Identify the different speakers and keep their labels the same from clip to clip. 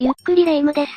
Speaker 1: ゆっくりレ夢ムです。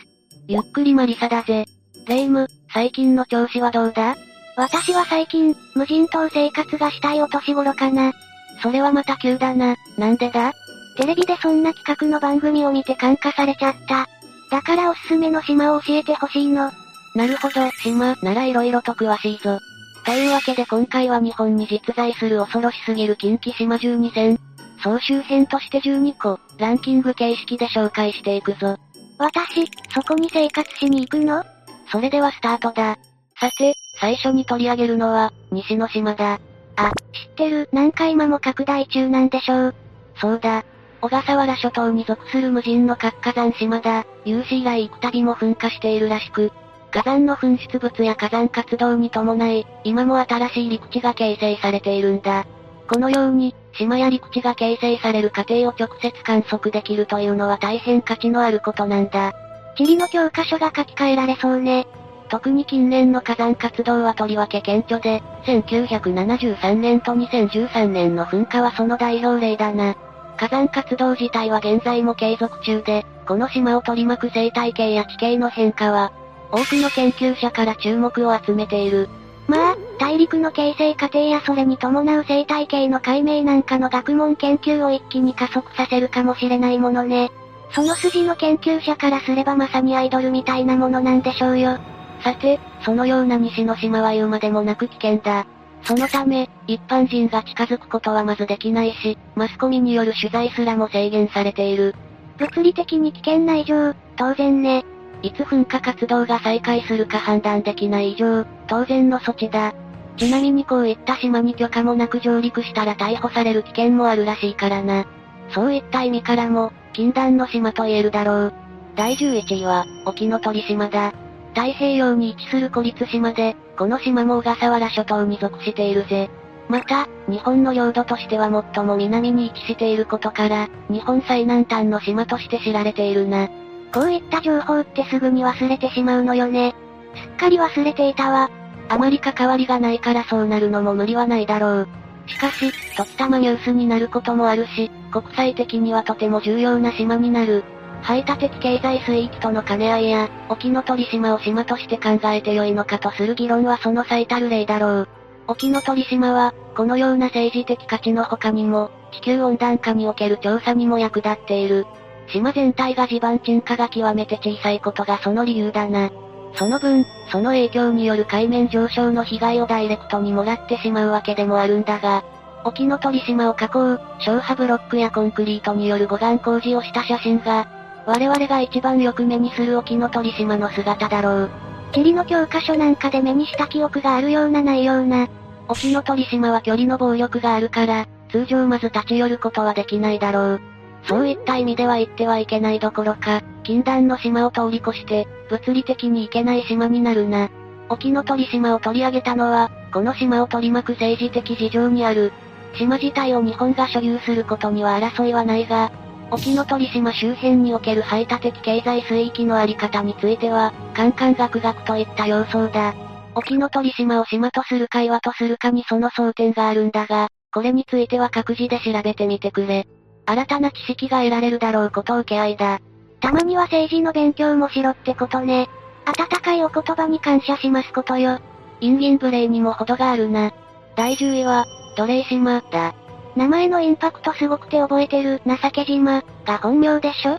Speaker 2: ゆっくりマリサだぜ。レ夢ム、最近の調子はどうだ？
Speaker 1: 私は最近、無人島生活がしたいお年頃かな。
Speaker 2: それはまた急だな。なんでだ？
Speaker 1: テレビでそんな企画の番組を見て感化されちゃった。だからおすすめの島を教えてほしいの。
Speaker 2: なるほど、島、なら色々と詳しいぞ。というわけで今回は日本に実在する恐ろしすぎる近畿島12選。総集編として12個、ランキング形式で紹介していくぞ。
Speaker 1: 私、そこに生活しに行くの？
Speaker 2: それではスタートだ。さて、最初に取り上げるのは、西の島だ。
Speaker 1: あ、知ってる、何回も拡大中なんでしょう。
Speaker 2: そうだ。小笠原諸島に属する無人の活火山島だ。有史以来幾度も噴火しているらしく、火山の噴出物や火山活動に伴い、今も新しい陸地が形成されているんだ。このように、島や陸地が形成される過程を直接観測できるというのは大変価値のあることなんだ。
Speaker 1: 地理の教科書が書き換えられそうね。
Speaker 2: 特に近年の火山活動はとりわけ顕著で、1973年と2013年の噴火はその代表例だな。火山活動自体は現在も継続中で、この島を取り巻く生態系や地形の変化は、多くの研究者から注目を集めている。
Speaker 1: まあ、大陸の形成過程やそれに伴う生態系の解明なんかの学問研究を一気に加速させるかもしれないものね。その筋の研究者からすればまさにアイドルみたいなものなんでしょうよ。
Speaker 2: さて、そのような西の島は言うまでもなく危険だ。そのため、一般人が近づくことはまずできないし、マスコミによる取材すらも制限されている。
Speaker 1: 物理的に危険な以上、当然ね。
Speaker 2: いつ噴火活動が再開するか判断できない以上、当然の措置だ。ちなみにこういった島に許可もなく上陸したら逮捕される危険もあるらしいからな。そういった意味からも、禁断の島と言えるだろう。第11位は、沖ノ鳥島だ。太平洋に位置する孤立島で、この島も小笠原諸島に属しているぜ。また、日本の領土としては最も南に位置していることから、日本最南端の島として知られているな。
Speaker 1: こういった情報ってすぐに忘れてしまうのよね。すっかり忘れていたわ。
Speaker 2: あまり関わりがないからそうなるのも無理はないだろう。しかし、時たまニュースになることもあるし、国際的にはとても重要な島になる。排他的経済水域との兼ね合いや、沖ノ鳥島を島として考えて良いのかとする議論はその最たる例だろう。沖ノ鳥島は、このような政治的価値の他にも、地球温暖化における調査にも役立っている。島全体が地盤沈下が極めて小さいことがその理由だな。その分、その影響による海面上昇の被害をダイレクトにもらってしまうわけでもあるんだが、沖ノ鳥島を囲う、消波ブロックやコンクリートによる護岸工事をした写真が、我々が一番よく目にする沖ノ鳥島の姿だろう。
Speaker 1: 地理の教科書なんかで目にした記憶があるようなないような。
Speaker 2: 沖ノ鳥島は距離の暴力があるから、通常まず立ち寄ることはできないだろう。そういった意味では行ってはいけないどころか、禁断の島を通り越して、物理的に行けない島になるな。沖ノ鳥島を取り上げたのは、この島を取り巻く政治的事情にある。島自体を日本が所有することには争いはないが、沖ノ鳥島周辺における排他的経済水域のあり方については、カンカンガクガクといった様相だ。沖ノ鳥島を島とするか岩とするかにその争点があるんだが、これについては各自で調べてみてくれ。新たな知識が得られるだろうことを受け合いだ。
Speaker 1: たまには政治の勉強もしろってことね。温かいお言葉に感謝しますことよ。
Speaker 2: インギンブレイにも程があるな。第10位は、奴隷島、だ。
Speaker 1: 名前のインパクトすごくて覚えてる、情け島、が本名でしょ？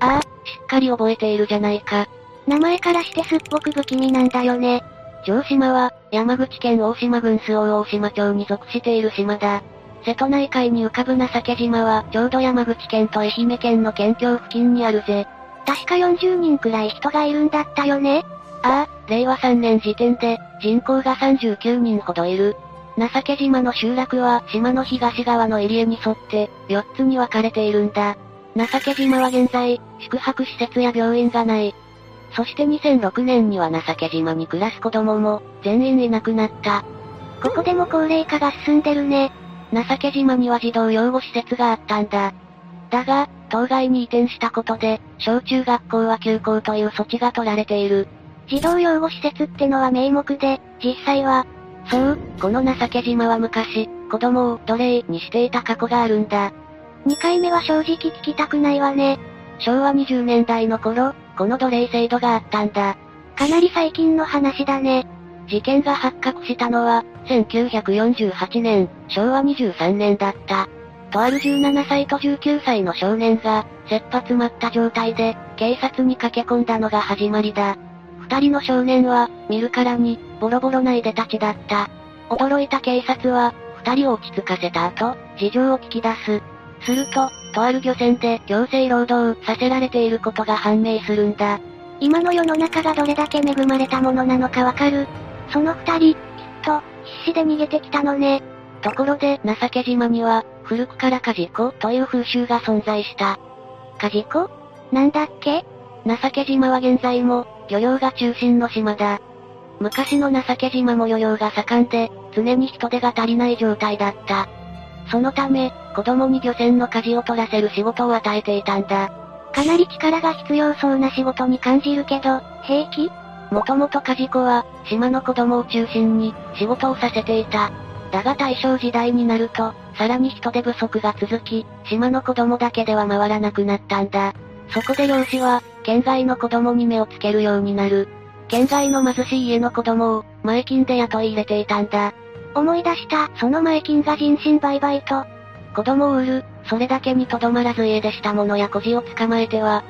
Speaker 2: ああ、しっかり覚えているじゃないか。
Speaker 1: 名前からしてすっごく不気味なんだよね。
Speaker 2: 城島は、山口県大島郡周防大島町に属している島だ。瀬戸内海に浮かぶ情け島は、ちょうど山口県と愛媛県の県境付近にあるぜ。
Speaker 1: 確か40人くらい人がいるんだったよね
Speaker 2: ああ、令和3年時点で、人口が39人ほどいる。情け島の集落は島の東側のエリアに沿って、4つに分かれているんだ。情け島は現在、宿泊施設や病院がない。そして2006年には情け島に暮らす子供も、全員いなくなった。
Speaker 1: ここでも高齢化が進んでるね。
Speaker 2: 情け島には児童養護施設があったんだ。だが、当該に移転したことで、小中学校は休校という措置が取られている。
Speaker 1: 児童養護施設ってのは名目で、実際は、
Speaker 2: そう、この情け島は昔、子供を奴隷にしていた過去があるんだ。
Speaker 1: 2回目は正直聞きたくないわね。
Speaker 2: 昭和20年代の頃、この奴隷制度があったんだ。
Speaker 1: かなり最近の話だね。
Speaker 2: 事件が発覚したのは、1948年、昭和23年だった。とある17歳と19歳の少年が、切羽詰まった状態で、警察に駆け込んだのが始まりだ。二人の少年は、見るからに、ボロボロないでたちだった。驚いた警察は、二人を落ち着かせた後、事情を聞き出す。すると、とある漁船で強制労働させられていることが判明するんだ。
Speaker 1: 今の世の中がどれだけ恵まれたものなのかわかる。その二人、きっと、必死で逃げてきたのね。
Speaker 2: ところで、情け島には、古くからカジコという風習が存在した。
Speaker 1: カジコ？なんだっけ？
Speaker 2: 情け島は現在も、漁業が中心の島だ。昔の情け島も漁業が盛んで、常に人手が足りない状態だった。そのため、子供に漁船の舵を取らせる仕事を与えていたんだ。
Speaker 1: かなり力が必要そうな仕事に感じるけど、平気？
Speaker 2: もともと梶子は、島の子供を中心に、仕事をさせていた。だが大正時代になると、さらに人手不足が続き、島の子供だけでは回らなくなったんだ。そこで漁師は、県外の子供に目をつけるようになる。県外の貧しい家の子供を、前金で雇い入れていたんだ。
Speaker 1: 思い出した、その前金が人身売買と。
Speaker 2: 子供を売る、それだけにとどまらず家出した者や孤児を捕まえては、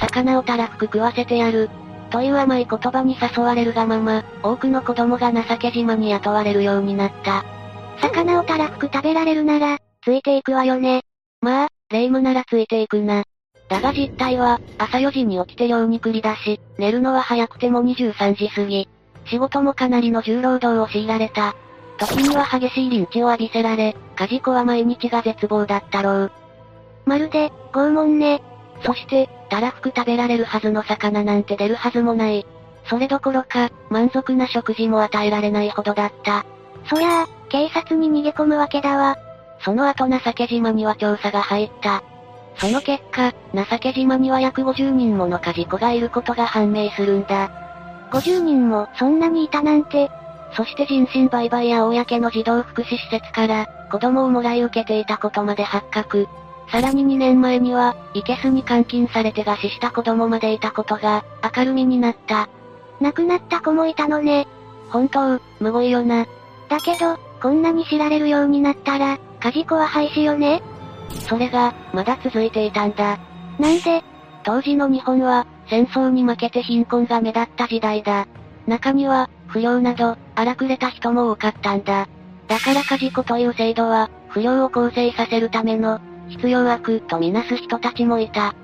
Speaker 2: 魚をたらふく食わせてやる。という甘い言葉に誘われるがまま、多くの子供が情け島に雇われるようになった。
Speaker 1: 魚をたらふく食べられるなら、ついていくわよね。
Speaker 2: まあ、霊夢ならついていくな。だが実態は、朝4時に起きて寮に繰り出し、寝るのは早くても23時過ぎ。仕事もかなりの重労働を強いられた。時には激しいリンチを浴びせられ、カジコは毎日が絶望だったろう。
Speaker 1: まるで、拷問ね。
Speaker 2: そして、たらふく食べられるはずの魚なんて出るはずもない。それどころか、満足な食事も与えられないほどだった。
Speaker 1: そりゃあ、警察に逃げ込むわけだわ。
Speaker 2: その後情け島には調査が入った。その結果、情け島には約50人ものカジコがいることが判明するんだ。
Speaker 1: 50人も、そんなにいたなんて。
Speaker 2: そして人身売買や公の児童福祉施設から、子供をもらい受けていたことまで発覚。さらに2年前には、イケスに監禁されて餓死した子供までいたことが、明るみになった。
Speaker 1: 亡くなった子もいたのね。
Speaker 2: 本当、むごいよな。
Speaker 1: だけど、こんなに知られるようになったら、カジコは廃止よね
Speaker 2: それが、まだ続いていたんだ。
Speaker 1: なんで？
Speaker 2: 当時の日本は、戦争に負けて貧困が目立った時代だ。中には、不良など、荒くれた人も多かったんだ。だからカジコという制度は、不良を構成させるための、必要悪とみなす人たちもいた。ん？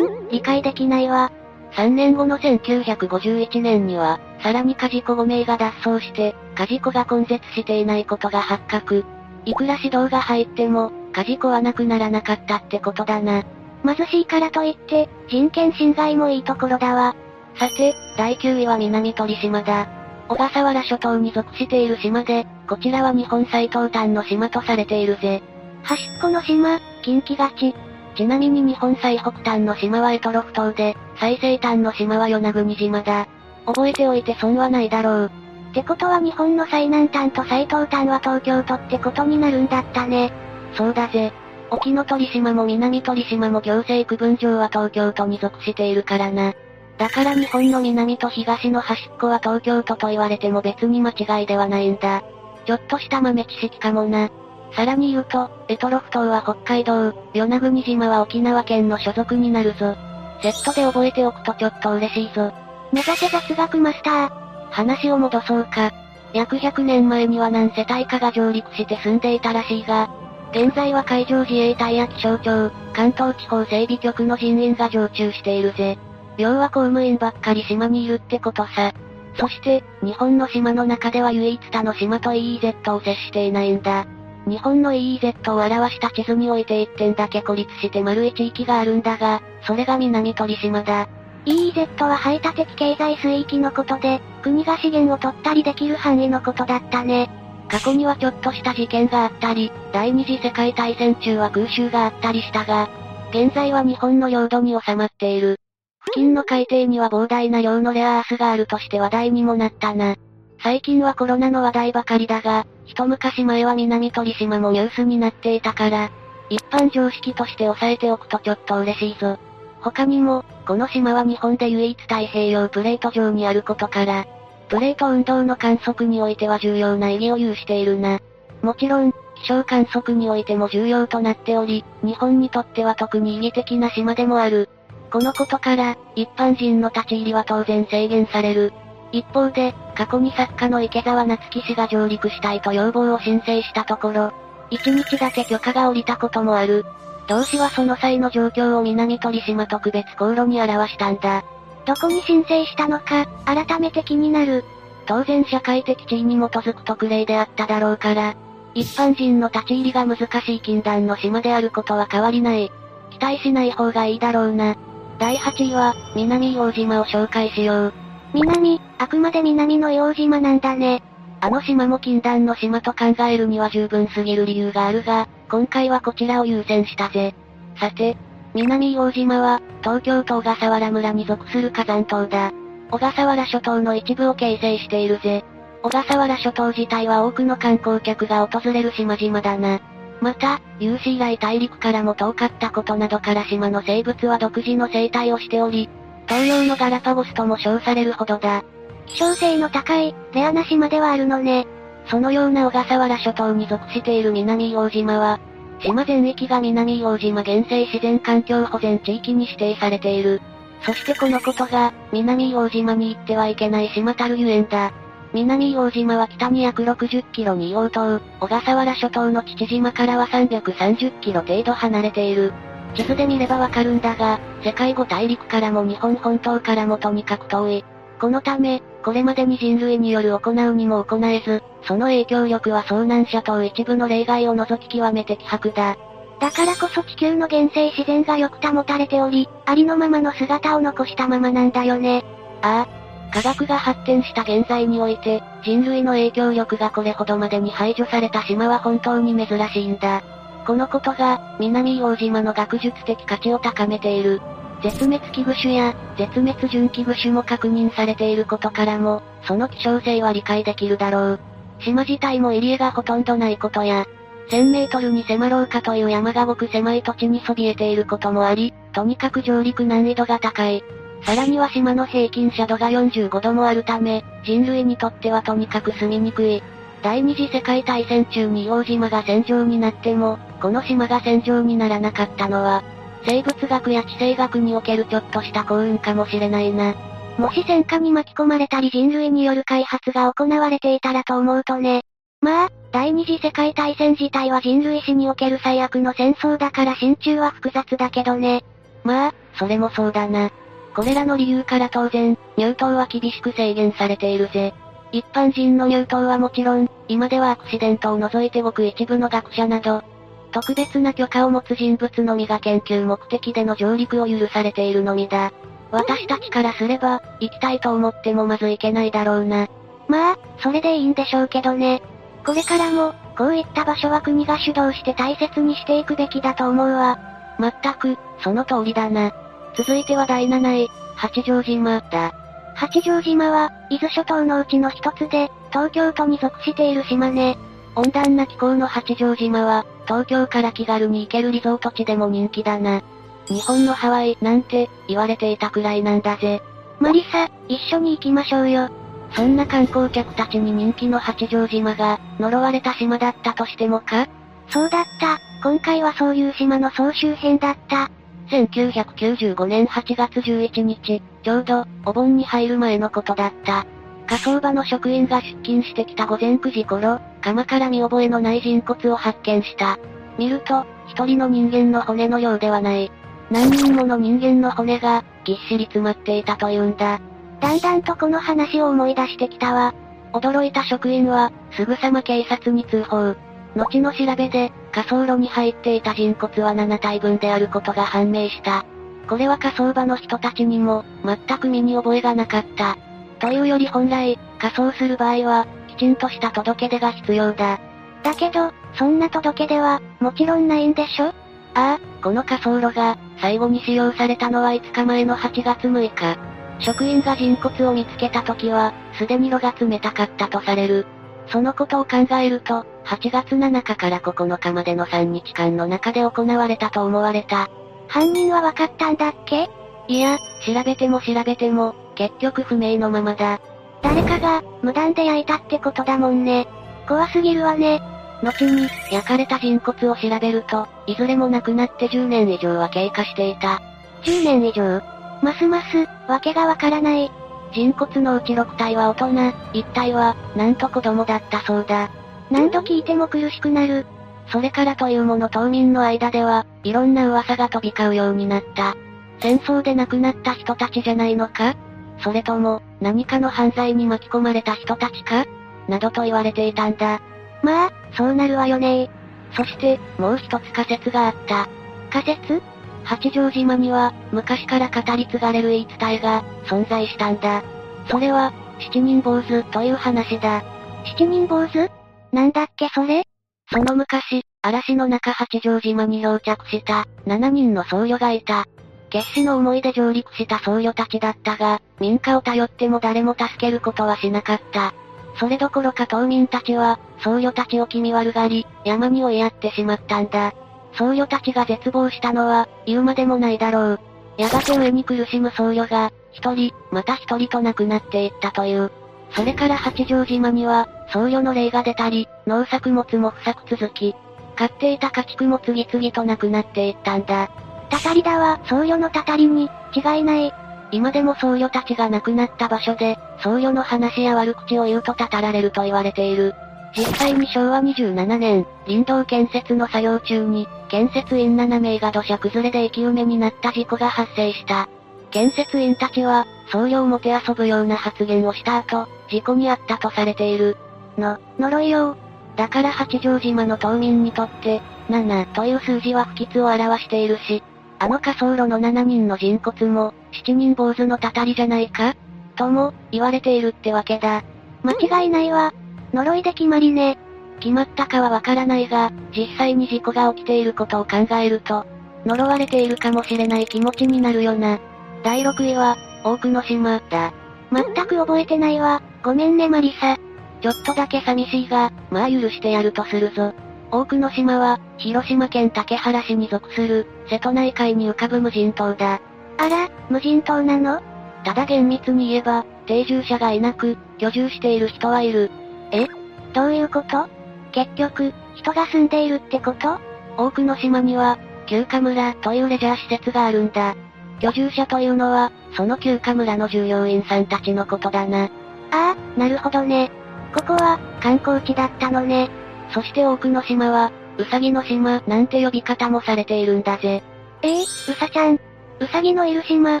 Speaker 1: 理解できないわ。
Speaker 2: 3年後の1951年には、さらにカジコ5名が脱走して、カジコが根絶していないことが発覚。いくら指導が入っても、カジコはなくならなかったってことだな。
Speaker 1: 貧しいからといって、人権侵害もいいところだわ。
Speaker 2: さて、第9位は南鳥島だ。小笠原諸島に属している島で、こちらは日本最東端の島とされているぜ。
Speaker 1: 端っこの島、近畿がち。
Speaker 2: ちなみに日本最北端の島はエトロフ島で、最西端の島は与那国島だ。覚えておいて損はないだろう。
Speaker 1: ってことは日本の最南端と最東端は東京都ってことになるんだったね。
Speaker 2: そうだぜ。沖ノ鳥島も南鳥島も行政区分上は東京都に属しているからな。だから日本の南と東の端っこは東京都と言われても別に間違いではないんだ。ちょっとした豆知識かもな。さらに言うと、エトロフ島は北海道、与那国島は沖縄県の所属になるぞ。セットで覚えておくとちょっと嬉しいぞ。
Speaker 1: 目指せ雑学マスター。
Speaker 2: 話を戻そうか。約100年前には何世帯かが上陸して住んでいたらしいが、現在は海上自衛隊や気象庁、関東地方整備局の人員が常駐しているぜ。要は公務員ばっかり島にいるってことさ。そして、日本の島の中では唯一他の島と EEZ を接していないんだ。日本の EEZ を表した地図において1点だけ孤立して丸い地域があるんだが、それが南鳥島だ。
Speaker 1: EEZ は排他的経済水域のことで、国が資源を取ったりできる範囲のことだったね。
Speaker 2: 過去にはちょっとした事件があったり、第二次世界大戦中は空襲があったりしたが、現在は日本の領土に収まっている。付近の海底には膨大な量のレアアースがあるとして話題にもなったな。最近はコロナの話題ばかりだが、一昔前は南鳥島もニュースになっていたから、一般常識として押さえておくとちょっと嬉しいぞ。他にも、この島は日本で唯一太平洋プレート上にあることから、プレート運動の観測においては重要な意義を有しているな。もちろん、気象観測においても重要となっており、日本にとっては特に意義的な島でもある。このことから、一般人の立ち入りは当然制限される。一方で、過去に作家の池澤夏樹氏が上陸したいと要望を申請したところ、一日だけ許可が下りたこともある。同氏はその際の状況を南鳥島特別航路に表したんだ。
Speaker 1: どこに申請したのか、改めて気になる。
Speaker 2: 当然社会的地位に基づく特例であっただろうから、一般人の立ち入りが難しい禁断の島であることは変わりない。期待しない方がいいだろうな。第8位は、南硫黄島を紹介しよう。
Speaker 1: 南、あくまで南の硫黄島なんだね。
Speaker 2: あの島も禁断の島と考えるには十分すぎる理由があるが、今回はこちらを優先したぜ。さて、南硫黄島は、東京都小笠原村に属する火山島だ。小笠原諸島の一部を形成しているぜ。小笠原諸島自体は多くの観光客が訪れる島々だな。また、有史以来大陸からも遠かったことなどから島の生物は独自の生態をしており、東洋のガラパゴスとも称されるほどだ。
Speaker 1: 希少性の高い、レアな島ではあるのね。
Speaker 2: そのような小笠原諸島に属している南硫黄島は、島全域が南硫黄島原生自然環境保全地域に指定されている。そしてこのことが、南硫黄島に行ってはいけない島たるゆえんだ。南硫黄島は北に約60キロに硫黄島、小笠原諸島の父島からは330キロ程度離れている。地図で見ればわかるんだが、世界5大陸からも日本本島からもとにかく遠い。このため、これまでに人類による行うにも行えず、その影響力は遭難者等一部の例外を除き極めて希薄だ。
Speaker 1: だからこそ地球の原生自然がよく保たれており、ありのままの姿を残したままなんだよね。
Speaker 2: ああ、科学が発展した現在において、人類の影響力がこれほどまでに排除された島は本当に珍しいんだ。このことが、南硫黄島の学術的価値を高めている。絶滅危惧種や、絶滅準危惧種も確認されていることからも、その希少性は理解できるだろう。島自体も入り江がほとんどないことや、1000メートルに迫ろうかという山がごく狭い土地にそびえていることもあり、とにかく上陸難易度が高い。さらには島の平均斜度が45度もあるため、人類にとってはとにかく住みにくい。第二次世界大戦中に硫黄島が戦場になっても、この島が戦場にならなかったのは、生物学や地政学におけるちょっとした幸運かもしれないな。
Speaker 1: もし戦火に巻き込まれたり人類による開発が行われていたらと思うとね。まあ、第二次世界大戦自体は人類史における最悪の戦争だから心中は複雑だけどね。
Speaker 2: まあ、それもそうだな。これらの理由から当然、入島は厳しく制限されているぜ。一般人の入島はもちろん、今ではアクシデントを除いてごく一部の学者など、特別な許可を持つ人物のみが研究目的での上陸を許されているのみだ。私たちからすれば、行きたいと思ってもまず行けないだろうな。
Speaker 1: まあ、それでいいんでしょうけどね。これからも、こういった場所は国が主導して大切にしていくべきだと思うわ。
Speaker 2: まったく、その通りだな。続いては第7位、八丈島だ。
Speaker 1: 八丈島は、伊豆諸島のうちの一つで、東京都に属している島ね。
Speaker 2: 温暖な気候の八丈島は、東京から気軽に行けるリゾート地でも人気だな。日本のハワイなんて言われていたくらいなんだぜ。
Speaker 1: マリサ、一緒に行きましょうよ。
Speaker 2: そんな観光客たちに人気の八丈島が、呪われた島だったとしてもか？
Speaker 1: そうだった。今回はそういう島の総集編だった。
Speaker 2: 1995年8月11日、ちょうど、お盆に入る前のことだった。火葬場の職員が出勤してきた午前9時頃、釜から見覚えのない人骨を発見した。見ると、一人の人間の骨のようではない。何人もの人間の骨が、ぎっしり詰まっていたというんだ。
Speaker 1: だんだんとこの話を思い出してきたわ。
Speaker 2: 驚いた職員は、すぐさま警察に通報。後の調べで、火葬炉に入っていた人骨は7体分であることが判明した。これは火葬場の人たちにも、全く身に覚えがなかった。というより本来、火葬する場合は、きちんとした届け出が必要だ。
Speaker 1: だけど、そんな届け出は、もちろんないんでしょ？あ
Speaker 2: あ、この火葬炉が、最後に使用されたのは5日前の8月6日。職員が人骨を見つけた時は、すでに炉が冷たかったとされる。そのことを考えると、8月7日から9日までの3日間の中で行われたと思われた。
Speaker 1: 犯人は分かったんだっけ？
Speaker 2: いや、調べても調べても、結局不明のままだ。
Speaker 1: 誰かが、無断で焼いたってことだもんね。怖すぎるわね。
Speaker 2: 後に、焼かれた人骨を調べると、いずれも亡くなって10年以上は経過していた。
Speaker 1: 10年以上？ますます、わけがわからない。
Speaker 2: 人骨のうち6体は大人、1体は、なんと子供だったそうだ。
Speaker 1: 何度聞いても苦しくなる。
Speaker 2: それからというもの島民の間では、いろんな噂が飛び交うようになった。戦争で亡くなった人たちじゃないのか？それとも、何かの犯罪に巻き込まれた人たちか？などと言われていたんだ。
Speaker 1: まあ、そうなるわよね
Speaker 2: そして、もう一つ仮説があった。
Speaker 1: 仮説？
Speaker 2: 八丈島には、昔から語り継がれる言い伝えが、存在したんだ。それは、七人坊主という話だ。
Speaker 1: 七人坊主？なんだっけそれ？
Speaker 2: その昔、嵐の中八丈島に漂着した、7人の僧侶がいた。決死の思いで上陸した僧侶たちだったが、民家を頼っても誰も助けることはしなかった。それどころか島民たちは、僧侶たちを気味悪がり、山に追いやってしまったんだ。僧侶たちが絶望したのは、言うまでもないだろう。やがて上に苦しむ僧侶が、一人、また一人と亡くなっていったという。それから八丈島には、僧侶の霊が出たり、農作物も不作続き、飼っていた家畜も次々となくなっていったんだ。
Speaker 1: たたりだわ、僧侶のたたりに、違いない。
Speaker 2: 今でも僧侶たちが亡くなった場所で、僧侶の話や悪口を言うとたたられると言われている。実際に昭和27年、林道建設の作業中に、建設員7名が土砂崩れで生き埋めになった事故が発生した。建設員たちは、僧侶をもてあそぶような発言をした後、事故に遭ったとされている。
Speaker 1: の、呪いよ。
Speaker 2: だから八丈島の島民にとって、7という数字は不吉を表しているし、あの火葬炉の7人の人骨も、7人坊主のたたりじゃないか？とも、言われているってわけだ。
Speaker 1: 間違いないわ。呪いで決まりね。
Speaker 2: 決まったかはわからないが、実際に事故が起きていることを考えると、呪われているかもしれない気持ちになるよな。第6位は、多くの島、だ。
Speaker 1: 全く覚えてないわ。ごめんねマリサ。
Speaker 2: ちょっとだけ寂しいが、まあ許してやるとするぞ。多くの島は、広島県竹原市に属する、瀬戸内海に浮かぶ無人島だ。
Speaker 1: あら、無人島なの？
Speaker 2: ただ厳密に言えば、定住者がいなく、居住している人はいる。
Speaker 1: えどういうこと？結局、人が住んでいるってこと？
Speaker 2: 多くの島には、休暇村というレジャー施設があるんだ。居住者というのは、その休暇村の従業員さんたちのことだな。
Speaker 1: ああ、なるほどね。ここは、観光地だったのね。
Speaker 2: そして多くの島は、うさぎの島なんて呼び方もされているんだぜ。
Speaker 1: ええー、うさちゃん。うさぎのいる島、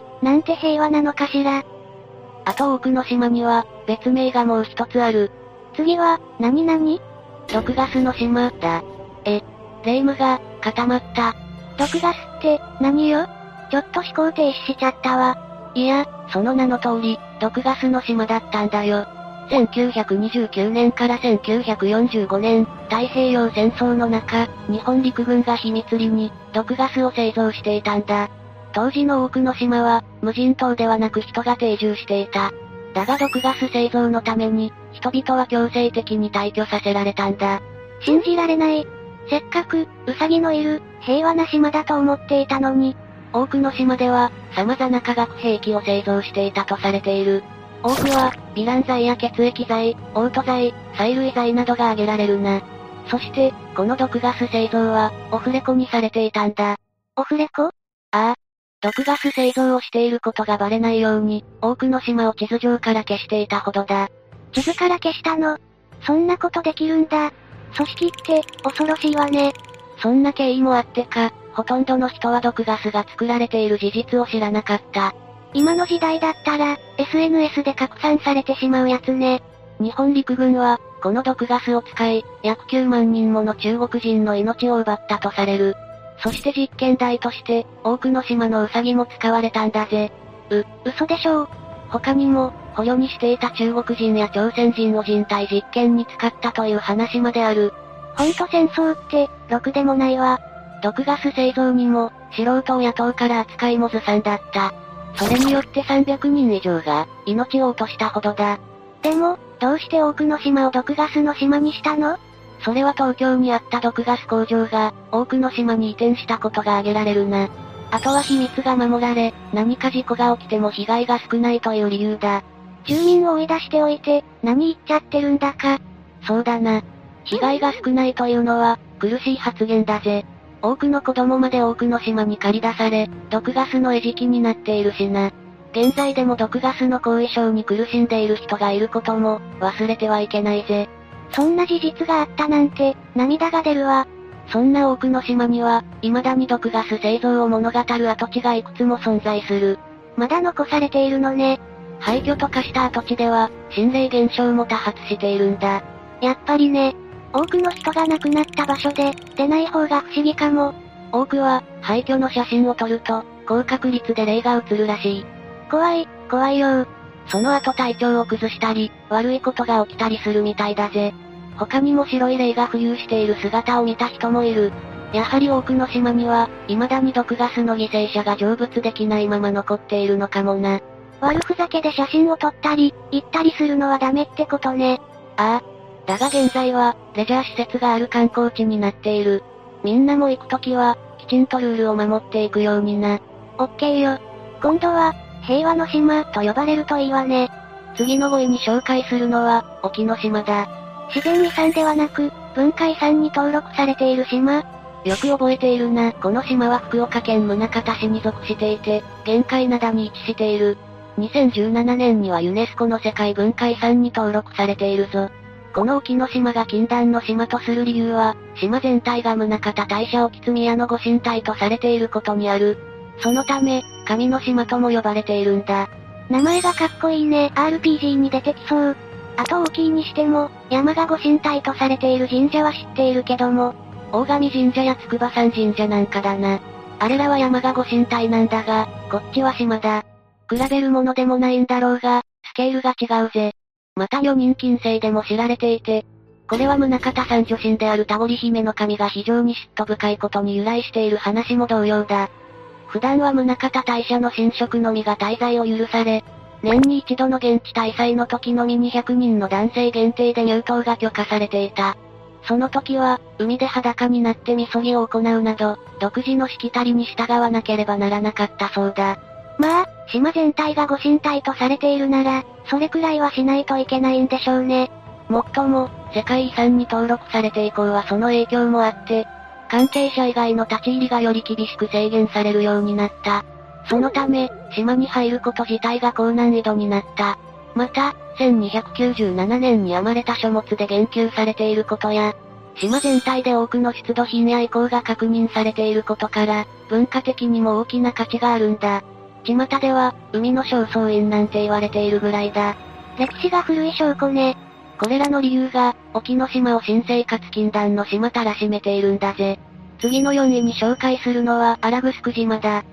Speaker 1: なんて平和なのかしら？
Speaker 2: あと多くの島には、別名がもう一つある。
Speaker 1: 次は、何々？
Speaker 2: 毒ガスの島、だ。え、霊夢が、固まった。
Speaker 1: 毒ガスって、何よ？ちょっと思考停止しちゃったわ。
Speaker 2: いや、その名の通り、毒ガスの島だったんだよ。1929年から1945年、太平洋戦争の中、日本陸軍が秘密裏に、毒ガスを製造していたんだ。当時の多くの島は、無人島ではなく人が定住していた。だが毒ガス製造のために、人々は強制的に退去させられたんだ。
Speaker 1: 信じられない。せっかく、ウサギのいる、平和な島だと思っていたのに。
Speaker 2: 多くの島では、様々な化学兵器を製造していたとされている。多くは、ヴィラン剤や血液剤、オート剤、催涙剤などが挙げられるな。そして、この毒ガス製造は、オフレコにされていたんだ。
Speaker 1: オフレコ？あ
Speaker 2: あ。毒ガス製造をしていることがバレないように、多くの島を地図上から消していたほどだ。
Speaker 1: 地図から消したのそんなことできるんだ。組織って、恐ろしいわね。
Speaker 2: そんな経緯もあってか、ほとんどの人は毒ガスが作られている事実を知らなかった。
Speaker 1: 今の時代だったら、SNS で拡散されてしまうやつね。
Speaker 2: 日本陸軍は、この毒ガスを使い、約9万人もの中国人の命を奪ったとされる。そして実験台として、多くの島のウサギも使われたんだぜ。
Speaker 1: う、嘘でしょう。
Speaker 2: 他にも、捕虜にしていた中国人や朝鮮人を人体実験に使ったという話まである。
Speaker 1: ほんと戦争って、ろくでもないわ。
Speaker 2: 毒ガス製造にも、素人を雇うから扱いもずさんだった。それによって300人以上が、命を落としたほどだ。
Speaker 1: でも、どうして多くの島を毒ガスの島にしたの？
Speaker 2: それは東京にあった毒ガス工場が、多くの島に移転したことが挙げられるな。あとは秘密が守られ、何か事故が起きても被害が少ないという理由だ。
Speaker 1: 住民を追い出しておいて、何言っちゃってるんだか。
Speaker 2: そうだな。被害が少ないというのは、苦しい発言だぜ。多くの子供まで多くの島に借り出され、毒ガスの餌食になっているしな。現在でも毒ガスの後遺症に苦しんでいる人がいることも、忘れてはいけないぜ。
Speaker 1: そんな事実があったなんて、涙が出るわ。
Speaker 2: そんな多くの島には、未だに毒ガス製造を物語る跡地がいくつも存在する。
Speaker 1: まだ残されているのね。
Speaker 2: 廃墟と化した跡地では、心霊現象も多発しているんだ。
Speaker 1: やっぱりね。多くの人が亡くなった場所で、出ない方が不思議かも。
Speaker 2: 多くは、廃墟の写真を撮ると、高確率で霊が映るらしい。
Speaker 1: 怖い、怖いよ
Speaker 2: その後体調を崩したり、悪いことが起きたりするみたいだぜ。他にも白い霊が浮遊している姿を見た人もいる。やはり多くの島には、未だに毒ガスの犠牲者が成仏できないまま残っているのかもな。
Speaker 1: 悪ふざけで写真を撮ったり、行ったりするのはダメってことね。
Speaker 2: ああ。だが現在は、レジャー施設がある観光地になっている。みんなも行くときは、きちんとルールを守っていくようにな。
Speaker 1: オッケーよ。今度は、平和の島と呼ばれるといいわね。
Speaker 2: 次の語彙に紹介するのは、沖ノ島だ。
Speaker 1: 自然遺産ではなく、文化遺産に登録されている島。
Speaker 2: よく覚えているな。この島は福岡県宗像市に属していて、限界灘に位置している。2017年にはユネスコの世界文化遺産に登録されているぞ。この沖ノ島が禁断の島とする理由は、島全体が宗像大社沖津宮のご神体とされていることにある。そのため、神の島とも呼ばれているんだ。
Speaker 1: 名前がかっこいいね。RPG に出てきそう。あと大きいにしても、山がご神体とされている神社は知っているけども、
Speaker 2: 大神神社や筑波山神社なんかだな。あれらは山がご神体なんだが、こっちは島だ。比べるものでもないんだろうが、スケールが違うぜ。また女人禁制でも知られていて、これは宗像さん女神であるタゴリ姫の神が非常に嫉妬深いことに由来している話も同様だ。普段は宗像大社の神職のみが滞在を許され、年に一度の現地大祭の時のみ200人の男性限定で入島が許可されていた。その時は、海で裸になってみそぎを行うなど、独自のしきたりに従わなければならなかったそうだ。
Speaker 1: まあ、島全体がご神体とされているなら、それくらいはしないといけないんでしょうね。
Speaker 2: もっとも、世界遺産に登録されて以降はその影響もあって、関係者以外の立ち入りがより厳しく制限されるようになった。そのため、島に入ること自体が高難易度になった。また、1297年に編まれた書物で言及されていることや、島全体で多くの出土品や遺構が確認されていることから、文化的にも大きな価値があるんだ。巷では、海の正倉院なんて言われているぐらいだ。
Speaker 1: 歴史が古い証拠ね。
Speaker 2: これらの理由が、沖ノ島を新生活禁断の島たらしめているんだぜ。次の4位に紹介するのは、アラグスク島だ。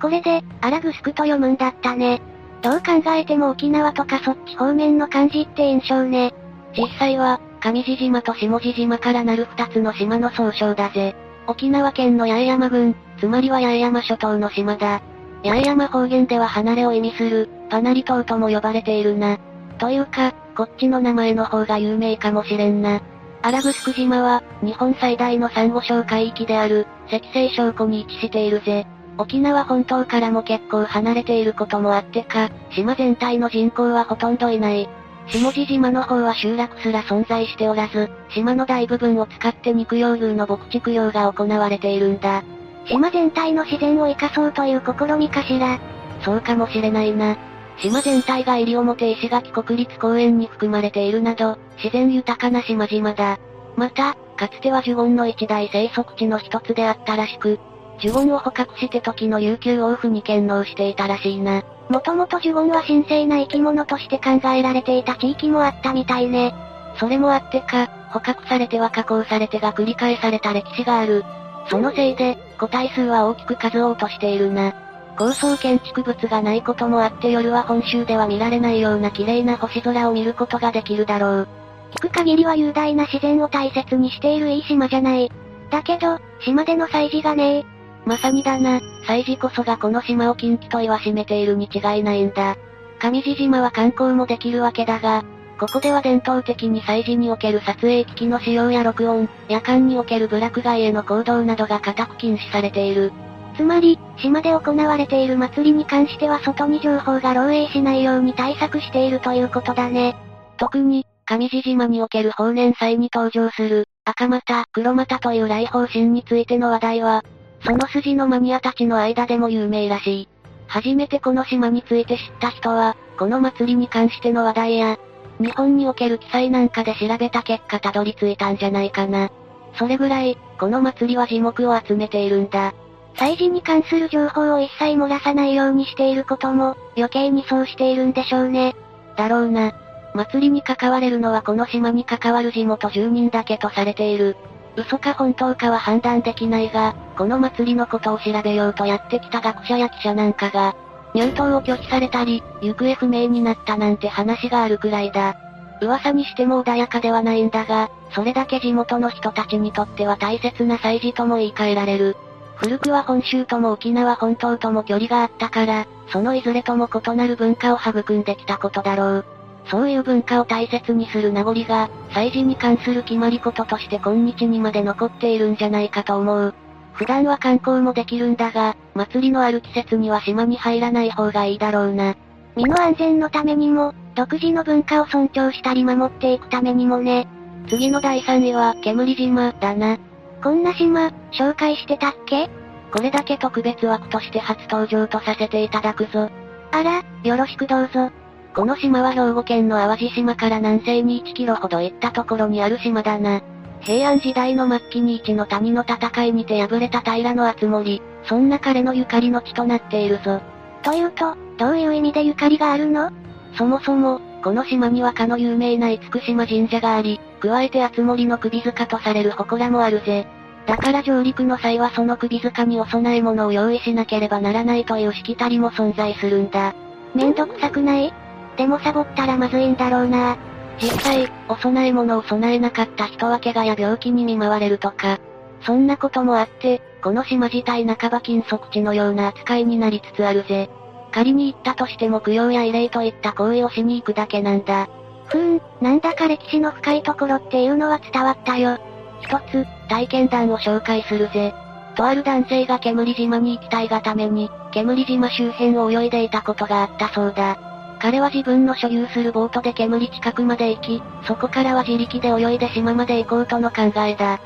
Speaker 1: これで、アラグスクと読むんだったね。どう考えても沖縄とかそっち方面の漢字って印象ね。
Speaker 2: 実際は、上地島と下地島からなる二つの島の総称だぜ。沖縄県の八重山郡、つまりは八重山諸島の島だ。八重山方言では離れを意味する、パナリ島とも呼ばれているな。というか、こっちの名前の方が有名かもしれんな。アラグスク島は、日本最大のサンゴ礁海域である、赤星礁湖に位置しているぜ。沖縄本島からも結構離れていることもあってか、島全体の人口はほとんどいない。下地島の方は集落すら存在しておらず、島の大部分を使って肉用牛の牧畜用が行われているんだ。
Speaker 1: 島全体の自然を生かそうという試みかしら。
Speaker 2: そうかもしれないな。島全体が西表石垣国立公園に含まれているなど、自然豊かな島々だ。また、かつてはジュゴンの一大生息地の一つであったらしく、ジュゴンを捕獲して時の琉球王府に献納していたらしいな。
Speaker 1: もともとジュゴンは神聖な生き物として考えられていた地域もあったみたいね。
Speaker 2: それもあってか、捕獲されては加工されてが繰り返された歴史がある。そのせいで、個体数は大きく数を落としているな。高層建築物がないこともあって夜は本州では見られないような綺麗な星空を見ることができるだろう。
Speaker 1: 聞く限りは雄大な自然を大切にしているいい島じゃない。だけど、島での祭事がねえ。
Speaker 2: まさにだな、祭事こそがこの島を近畿と言わしめているに違いないんだ。上地島は観光もできるわけだが、ここでは伝統的に祭事における撮影機器の使用や録音、夜間における部落外への行動などが固く禁止されている。
Speaker 1: つまり、島で行われている祭りに関しては外に情報が漏洩しないように対策しているということだね。
Speaker 2: 特に、上地島における法年祭に登場する、赤股、黒股という来訪神についての話題は、その筋のマニアたちの間でも有名らしい。初めてこの島について知った人は、この祭りに関しての話題や、日本における記載なんかで調べた結果たどり着いたんじゃないかな。それぐらい、この祭りは字目を集めているんだ。
Speaker 1: 祭事に関する情報を一切漏らさないようにしていることも、余計にそうしているんでしょうね。
Speaker 2: だろうな。祭りに関われるのはこの島に関わる地元住人だけとされている。嘘か本当かは判断できないが、この祭りのことを調べようとやってきた学者や記者なんかが、入党を拒否されたり、行方不明になったなんて話があるくらいだ。噂にしても穏やかではないんだが、それだけ地元の人たちにとっては大切な祭事とも言い換えられる。古くは本州とも沖縄本島とも距離があったから、そのいずれとも異なる文化を育んできたことだろう。そういう文化を大切にする名残が、祭事に関する決まり事として今日にまで残っているんじゃないかと思う。普段は観光もできるんだが、祭りのある季節には島に入らない方がいいだろうな。
Speaker 1: 身の安全のためにも、独自の文化を尊重したり守っていくためにもね。
Speaker 2: 次の第3位は、煙島、だな。
Speaker 1: こんな島、紹介してたっけ？
Speaker 2: これだけ特別枠として初登場とさせていただくぞ。
Speaker 1: あら、よろしくどうぞ。
Speaker 2: この島は兵庫県の淡路島から南西に1キロほど行ったところにある島だな。平安時代の末期に一の谷の戦いにて敗れた平の厚森、そんな彼のゆかりの地となっているぞ。
Speaker 1: というと、どういう意味でゆかりがあるの？
Speaker 2: そもそも、この島にはかの有名な厳島神社があり、加えて厚森の首塚とされる祠もあるぜ。だから上陸の際はその首塚にお供え物を用意しなければならないというしきたりも存在するんだ。
Speaker 1: めんどくさくない？でもサボったらまずいんだろうな。
Speaker 2: 実際、お供え物を備えなかった人は怪我や病気に見舞われるとか。そんなこともあって、この島自体半ば禁足地のような扱いになりつつあるぜ。仮に行ったとしても供養や慰霊といった行為をしに行くだけなんだ。
Speaker 1: ふーん、なんだか歴史の深いところっていうのは伝わったよ。
Speaker 2: 一つ、体験談を紹介するぜ。とある男性が煙島に行きたいがために、煙島周辺を泳いでいたことがあったそうだ。彼は自分の所有するボートで煙近くまで行き、そこからは自力で泳いで島まで行こうとの考えだ。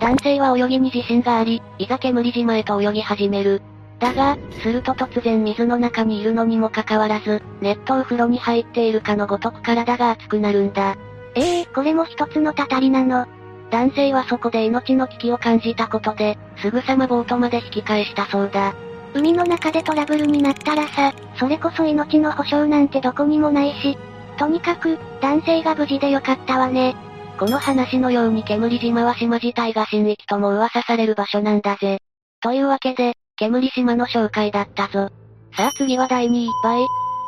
Speaker 2: 男性は泳ぎに自信があり、いざ煙島へと泳ぎ始める。だが、すると突然水の中にいるのにもかかわらず、熱湯風呂に入っているかのごとく体が熱くなるんだ。
Speaker 1: ええー、これも一つのたたりなの。
Speaker 2: 男性はそこで命の危機を感じたことで、すぐさまボートまで引き返したそうだ。
Speaker 1: 海の中でトラブルになったらさ、それこそ命の保証なんてどこにもないし、とにかく、男性が無事でよかったわね。
Speaker 2: この話のように煙島は島自体が神域とも噂される場所なんだぜ。というわけで、煙島の紹介だったぞ。さあ次は第2位、バイ、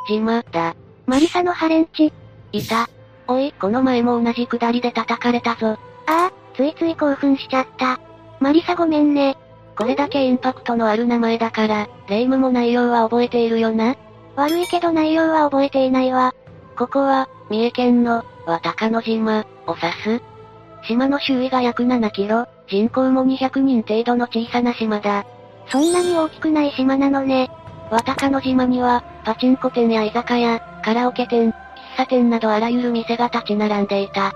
Speaker 2: 島、だ。
Speaker 1: マリサのハレンチ。
Speaker 2: いた。おい、この前も同じくだりで叩かれたぞ。
Speaker 1: ああ、ついつい興奮しちゃった。マリサごめんね。
Speaker 2: これだけインパクトのある名前だから、霊夢も内容は覚えているよな？
Speaker 1: 悪いけど内容は覚えていないわ。
Speaker 2: ここは、三重県の、和高野島、を指す。島の周囲が約7キロ、人口も200人程度の小さな島だ。
Speaker 1: そんなに大きくない島なのね。
Speaker 2: 和高野島には、パチンコ店や居酒屋、カラオケ店、喫茶店などあらゆる店が立ち並んでいた。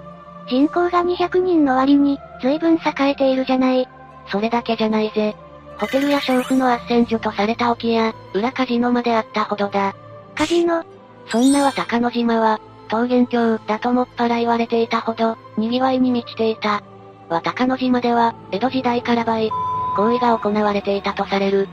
Speaker 1: 人口が200人の割に、随分栄えているじゃない。
Speaker 2: それだけじゃないぜ。ホテルや娼婦の斡旋所とされた沖や、裏カジノまであったほどだ。
Speaker 1: カジノ？
Speaker 2: そんなは高野島は、桃源郷だともっぱら言われていたほど、賑わいに満ちていた。和高野島では、江戸時代から倍、行為が行われていたとされる。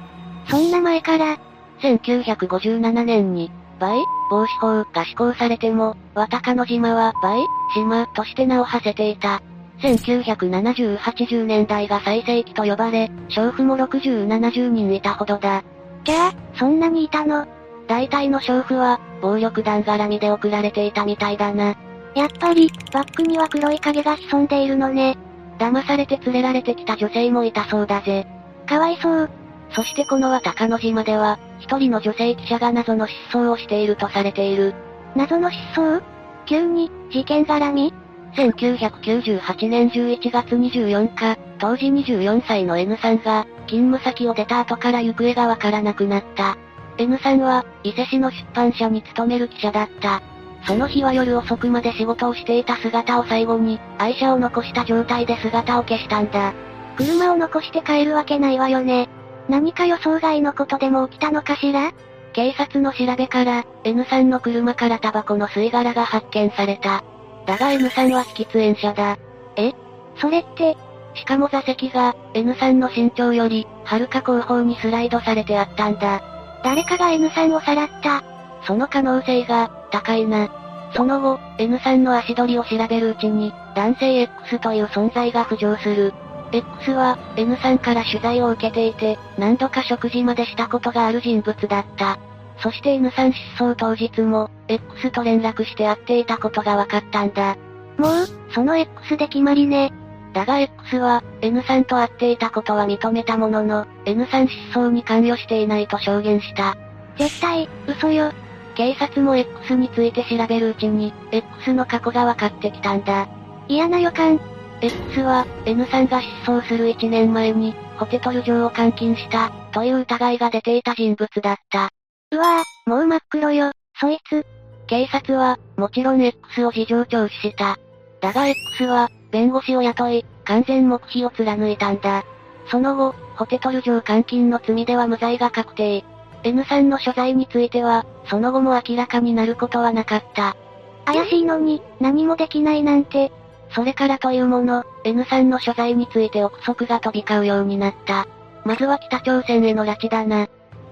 Speaker 1: そんな前から、
Speaker 2: 1957年に、倍防止法が施行されても、和高野島は倍島として名を馳せていた。1970、80年代が最盛期と呼ばれ、娼婦も60、70人いたほどだ。
Speaker 1: キャー、そんなにいたの？
Speaker 2: 大体の娼婦は、暴力団絡みで送られていたみたいだな。
Speaker 1: やっぱり、バックには黒い影が潜んでいるのね。
Speaker 2: 騙されて連れられてきた女性もいたそうだぜ。
Speaker 1: かわいそう。
Speaker 2: そしてこのは高野島では、一人の女性記者が謎の失踪をしているとされている。
Speaker 1: 謎の失踪？急に、事件絡み？
Speaker 2: 1998年11月24日、当時24歳の N さんが、勤務先を出た後から行方がわからなくなった。N さんは、伊勢市の出版社に勤める記者だった。その日は夜遅くまで仕事をしていた姿を最後に、愛車を残した状態で姿を消したんだ。
Speaker 1: 車を残して帰るわけないわよね。何か予想外のことでも起きたのかしら？
Speaker 2: 警察の調べから、N さんの車からタバコの吸い殻が発見された。だが N さんは喫煙者だ。
Speaker 1: え？それって、
Speaker 2: しかも座席が、N さんの身長より、はるか後方にスライドされてあったんだ。
Speaker 1: 誰かが N さんをさらった。
Speaker 2: その可能性が、高いな。その後、N さんの足取りを調べるうちに、男性 X という存在が浮上する。X は、N さんから取材を受けていて、何度か食事までしたことがある人物だった。そして N さん失踪当日も、X と連絡して会っていたことが分かったんだ。
Speaker 1: もう、その X で決まりね。
Speaker 2: だが X は、N さんと会っていたことは認めたものの、N さん失踪に関与していないと証言した。
Speaker 1: 絶対、嘘よ。
Speaker 2: 警察も X について調べるうちに、X の過去が分かってきたんだ。
Speaker 1: 嫌な予感。
Speaker 2: X は、N さんが失踪する1年前に、ホテトル城を監禁した、という疑いが出ていた人物だった。
Speaker 1: うわぁ、もう真っ黒よ、そいつ。
Speaker 2: 警察は、もちろん X を事情聴取した。だが X は、弁護士を雇い、完全黙秘を貫いたんだ。その後、ホテトル城監禁の罪では無罪が確定。N さんの所在については、その後も明らかになることはなかった。
Speaker 1: 怪しいのに、何もできないなんて。
Speaker 2: それからというもの、N さんの所在について憶測が飛び交うようになった。まずは北朝鮮への拉致だな。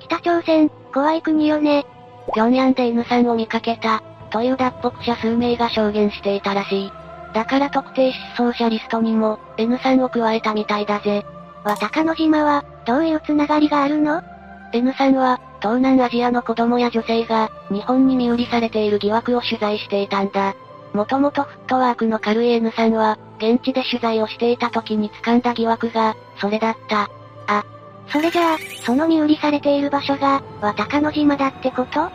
Speaker 1: 北朝鮮、怖い国よね。
Speaker 2: 平壌で N さんを見かけた、という脱北者数名が証言していたらしい。だから特定失踪者リストにも、N さんを加えたみたいだぜ。
Speaker 1: わたの島は、どういうつながりがあるの
Speaker 2: ?N さんは、東南アジアの子供や女性が、日本に身売りされている疑惑を取材していたんだ。もともとフットワークの軽い N さんは、現地で取材をしていた時に掴んだ疑惑が、それだった。
Speaker 1: あ、それじゃあ、その身売りされている場所が、わたかの島だってこと？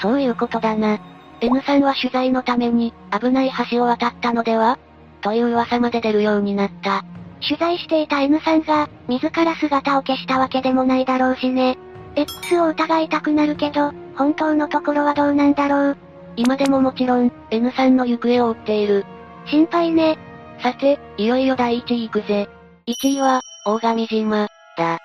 Speaker 2: そういうことだな。N さんは取材のために、危ない橋を渡ったのでは？という噂まで出るようになった。
Speaker 1: 取材していた N さんが、自ら姿を消したわけでもないだろうしね。X を疑いたくなるけど、本当のところはどうなんだろう？
Speaker 2: 今でももちろん、N さんの行方を追っている。
Speaker 1: 心配ね。
Speaker 2: さて、いよいよ第1位行くぜ。1位は、大神島、だ。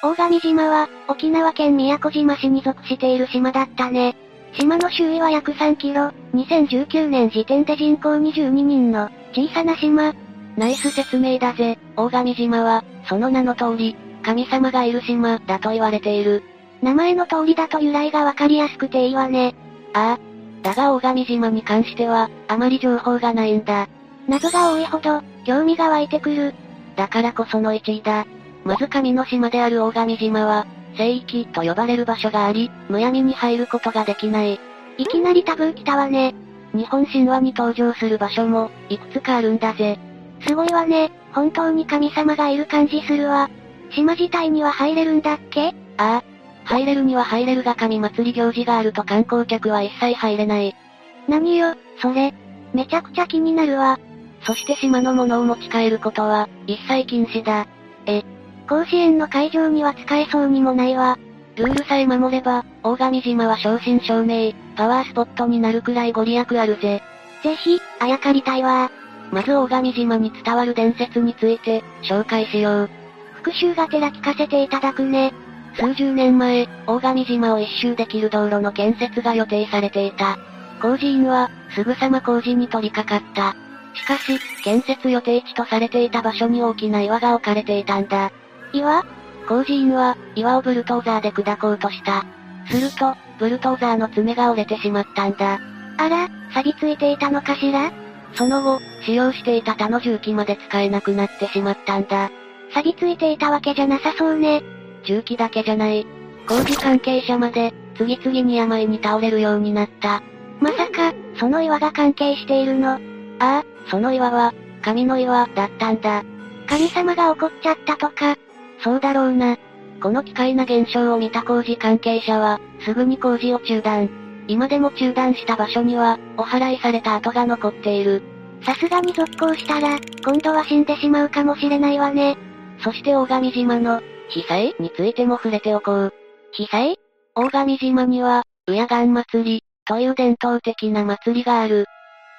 Speaker 1: 大神島は、沖縄県宮古島市に属している島だったね。島の周囲は約3キロ、2019年時点で人口22人の、小さな島。
Speaker 2: ナイス説明だぜ。大神島は、その名の通り、神様がいる島、だと言われている。
Speaker 1: 名前の通りだと由来がわかりやすくていいわね。
Speaker 2: ああ。だが大神島に関しては、あまり情報がないんだ。
Speaker 1: 謎が多いほど、興味が湧いてくる。
Speaker 2: だからこその1位だ。まず神の島である大神島は、聖域と呼ばれる場所があり、むやみに入ることができない。
Speaker 1: いきなりタブー来たわね。
Speaker 2: 日本神話に登場する場所も、いくつかあるんだぜ。
Speaker 1: すごいわね。本当に神様がいる感じするわ。島自体には入れるんだっけ？
Speaker 2: ああ。入れるには入れるが神祭り行事があると観光客は一切入れない。
Speaker 1: 何よ、それ。めちゃくちゃ気になるわ。
Speaker 2: そして島のものを持ち帰ることは、一切禁止だ。
Speaker 1: え、甲子園の会場には使えそうにもないわ。
Speaker 2: ルールさえ守れば、大神島は正真正銘、パワースポットになるくらいご利益あるぜ。
Speaker 1: ぜひ、あやかりたいわ
Speaker 2: まず大神島に伝わる伝説について、紹介しよう。
Speaker 1: 復習がてら聞かせていただくね。
Speaker 2: 数十年前、大神島を一周できる道路の建設が予定されていた。工事員は、すぐさま工事に取り掛かった。しかし、建設予定地とされていた場所に大きな岩が置かれていたんだ。
Speaker 1: 岩
Speaker 2: 工事員は、岩をブルトーザーで砕こうとした。すると、ブルトーザーの爪が折れてしまったんだ。
Speaker 1: あら、錆びついていたのかしら？
Speaker 2: その後、使用していた他の重機まで使えなくなってしまったんだ。
Speaker 1: 錆びついていたわけじゃなさそうね。
Speaker 2: 重機だけじゃない。工事関係者まで、次々に病に倒れるようになった。
Speaker 1: まさか、その岩が関係しているの？あ
Speaker 2: あ、その岩は、神の岩だったんだ。
Speaker 1: 神様が怒っちゃったとか、
Speaker 2: そうだろうな。この奇怪な現象を見た工事関係者は、すぐに工事を中断。今でも中断した場所には、お払いされた跡が残っている。
Speaker 1: さすがに続行したら、今度は死んでしまうかもしれないわね。
Speaker 2: そして大神島の、被災についても触れておこう。
Speaker 1: 被災？
Speaker 2: 大神島には、ウヤガン祭り、という伝統的な祭りがある。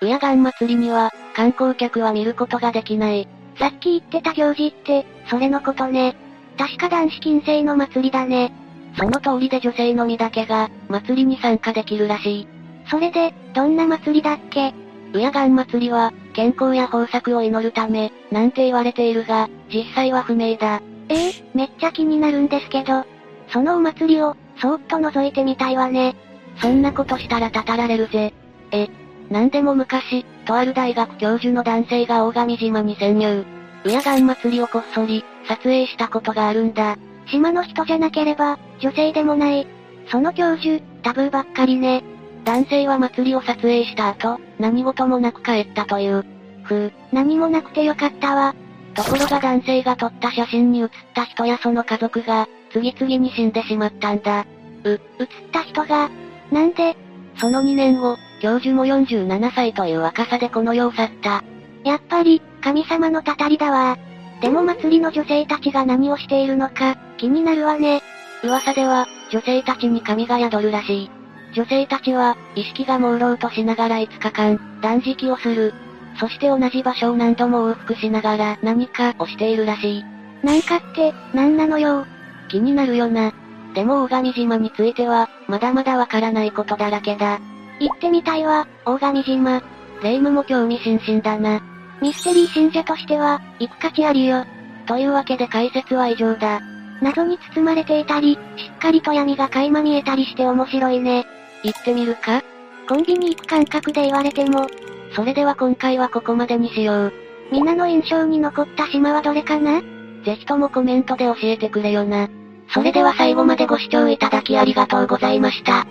Speaker 2: ウヤガン祭りには、観光客は見ることができない。
Speaker 1: さっき言ってた行事って、それのことね。確か男子禁制の祭りだね。
Speaker 2: その通りで女性のみだけが、祭りに参加できるらしい。
Speaker 1: それで、どんな祭りだっけ？
Speaker 2: ウヤガン祭りは、健康や豊作を祈るため、なんて言われているが、実際は不明だ。
Speaker 1: ええー、めっちゃ気になるんですけど、そのお祭りを、そーっと覗いてみたいわね。
Speaker 2: そんなことしたらたたられるぜ。え、なんでも昔、とある大学教授の男性が大神島に潜入。ウヤガン祭りをこっそり、撮影したことがあるんだ。
Speaker 1: 島の人じゃなければ、女性でもない。その教授、タブーばっかりね。
Speaker 2: 男性は祭りを撮影した後、何事もなく帰ったという。ふう、
Speaker 1: 何もなくてよかったわ。
Speaker 2: ところが男性が撮った写真に写った人やその家族が、次々に死んでしまったんだ。
Speaker 1: う、写った人が、なんで？
Speaker 2: その2年後、教授も47歳という若さでこの世を去った。
Speaker 1: やっぱり、神様のたたりだわ。でも祭りの女性たちが何をしているのか、気になるわね。
Speaker 2: 噂では、女性たちに神が宿るらしい。女性たちは、意識が朦朧としながら5日間、断食をする。そして同じ場所を何度も往復しながら何かをしているらしい。
Speaker 1: なんかって、なんなのよ。
Speaker 2: 気になるよな。でも大神島については、まだまだわからないことだらけだ。
Speaker 1: 行ってみたいわ、大神島。
Speaker 2: 霊夢も興味津々だな。
Speaker 1: ミステリー信者としては、行く価値ありよ。
Speaker 2: というわけで解説は以上だ。
Speaker 1: 謎に包まれていたり、しっかりと闇が垣間見えたりして面白いね。
Speaker 2: 行ってみるか？
Speaker 1: コンビニ行く感覚で言われても。
Speaker 2: それでは今回はここまでにしよう。
Speaker 1: 皆の印象に残った島はどれかな？
Speaker 2: ぜひともコメントで教えてくれよな。それでは最後までご視聴いただきありがとうございました。